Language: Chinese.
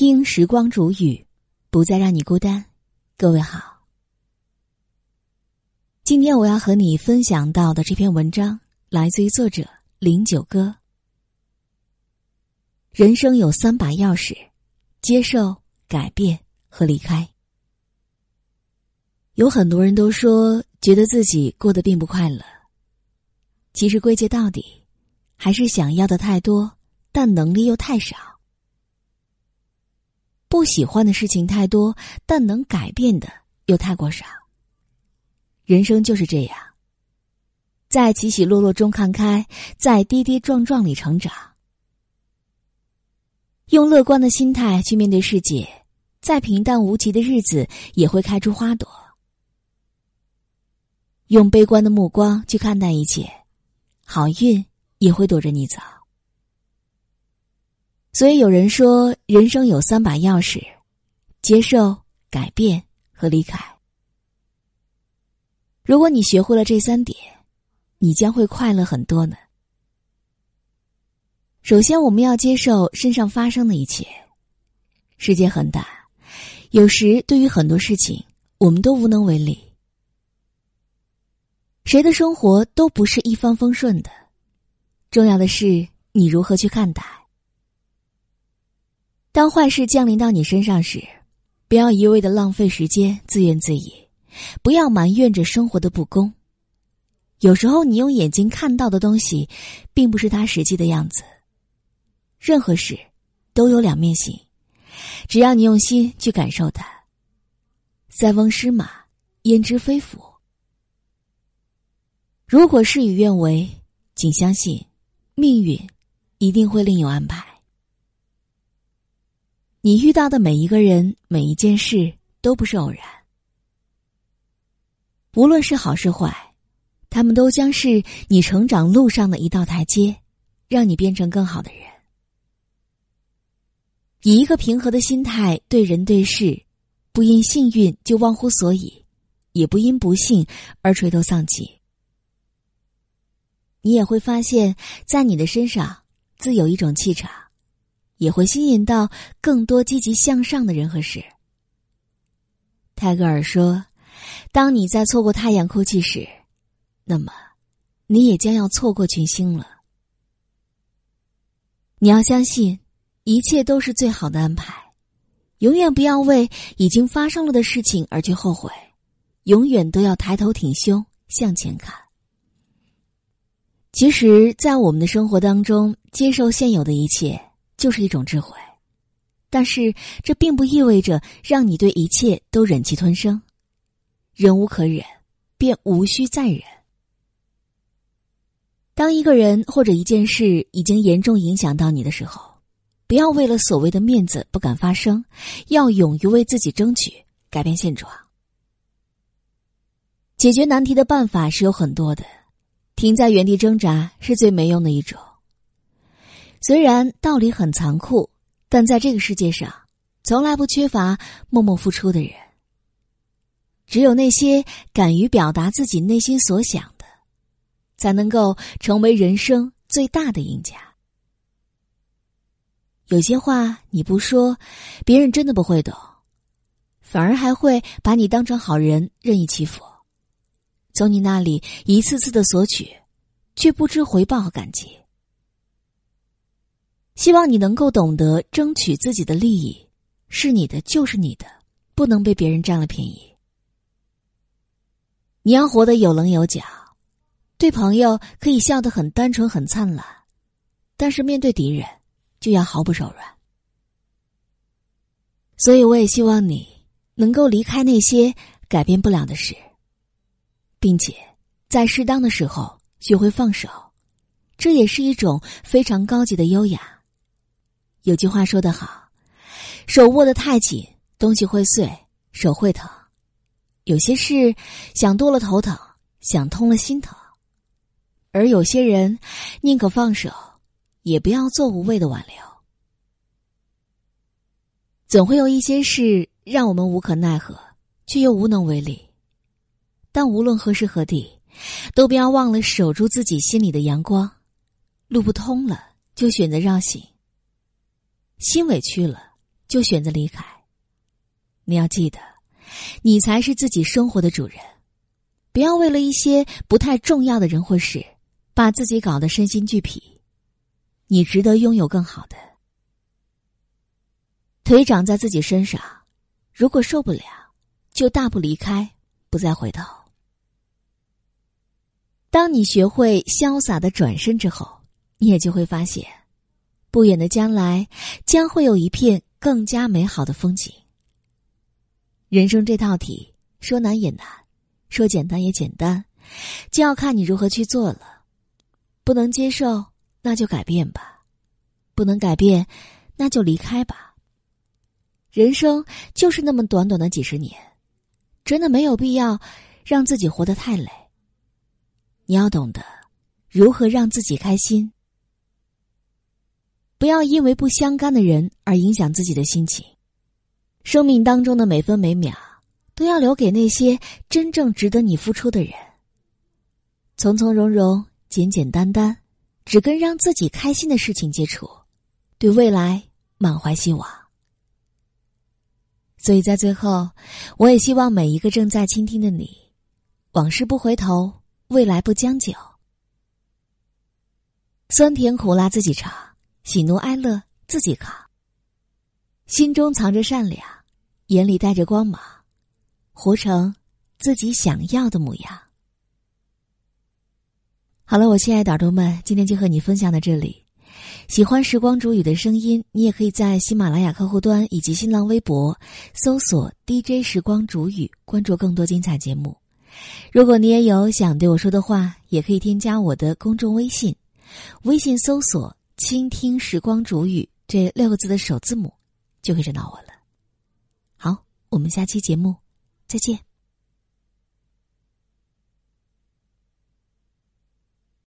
听时光煮雨，不再让你孤单。各位好，今天我要和你分享到的这篇文章来自于作者林九哥。人生有三把钥匙：接受、改变和离开。有很多人都说觉得自己过得并不快乐，其实归结到底，还是想要的太多，但能力又太少。不喜欢的事情太多，但能改变的又太过少。人生就是这样，在起起落落中看开，在跌跌撞撞里成长。用乐观的心态去面对世界，再平淡无奇的日子也会开出花朵。用悲观的目光去看待一切，好运也会躲着你走。所以有人说，人生有三把钥匙：接受、改变和离开。如果你学会了这三点，你将会快乐很多呢。首先，我们要接受身上发生的一切。世界很大，有时对于很多事情，我们都无能为力。谁的生活都不是一帆风顺的，重要的是你如何去看待。当坏事降临到你身上时，不要一味的浪费时间自怨自艾，不要埋怨着生活的不公。有时候，你用眼睛看到的东西，并不是它实际的样子。任何事都有两面性，只要你用心去感受它。塞翁失马，焉知非福？如果事与愿违，请相信，命运一定会另有安排。你遇到的每一个人、每一件事都不是偶然，无论是好是坏，他们都将是你成长路上的一道台阶，让你变成更好的人。以一个平和的心态对人对事，不因幸运就忘乎所以，也不因不幸而垂头丧气。你也会发现，在你的身上自有一种气场。也会吸引到更多积极向上的人和事。泰戈尔说：“当你在错过太阳哭泣时，那么你也将要错过群星了。”你要相信，一切都是最好的安排。永远不要为已经发生了的事情而去后悔，永远都要抬头挺胸向前看。其实，在我们的生活当中，接受现有的一切。就是一种智慧，但是这并不意味着让你对一切都忍气吞声。忍无可忍，便无需再忍。当一个人或者一件事已经严重影响到你的时候，不要为了所谓的面子不敢发声，要勇于为自己争取改变现状。解决难题的办法是有很多的，停在原地挣扎是最没用的一种。虽然道理很残酷，但在这个世界上，从来不缺乏默默付出的人。只有那些敢于表达自己内心所想的，才能够成为人生最大的赢家。有些话你不说，别人真的不会懂，反而还会把你当成好人任意欺负，从你那里一次次的索取，却不知回报和感激。希望你能够懂得争取自己的利益，是你的就是你的，不能被别人占了便宜。你要活得有棱有角，对朋友可以笑得很单纯很灿烂，但是面对敌人就要毫不手软。所以，我也希望你能够离开那些改变不了的事，并且在适当的时候学会放手，这也是一种非常高级的优雅。有句话说得好：“手握得太紧，东西会碎，手会疼。有些事想多了头疼，想通了心疼。而有些人宁可放手，也不要做无谓的挽留。总会有一些事让我们无可奈何，却又无能为力。但无论何时何地，都不要忘了守住自己心里的阳光。路不通了，就选择绕行。心委屈了，就选择离开。你要记得，你才是自己生活的主人，不要为了一些不太重要的人或事，把自己搞得身心俱疲。你值得拥有更好的。腿长在自己身上，如果受不了，就大步离开，不再回头。当你学会潇洒的转身之后，你也就会发现，不远的将来将会有一片更加美好的风景。人生这套题，说难也难，说简单也简单，就要看你如何去做了。不能接受，那就改变吧；不能改变，那就离开吧。人生就是那么短短的几十年，真的没有必要让自己活得太累。你要懂得如何让自己开心，不要因为不相干的人而影响自己的心情。生命当中的每分每秒，都要留给那些真正值得你付出的人。从从容容、简简单单，只跟让自己开心的事情接触，对未来满怀希望。所以在最后，我也希望每一个正在倾听的你，往事不回头，未来不将就，酸甜苦辣自己尝，喜怒哀乐自己扛，心中藏着善良，眼里带着光芒，活成自己想要的模样。好了，我亲爱的耳朵们，今天就和你分享到这里。喜欢时光煮雨的声音，你也可以在喜马拉雅客户端以及新浪微博搜索 “DJ 时光煮雨”，关注更多精彩节目。如果你也有想对我说的话，也可以添加我的公众微信，微信搜索“倾听时光煮雨”这六个字的首字母，就可以找到我了。好，我们下期节目再见。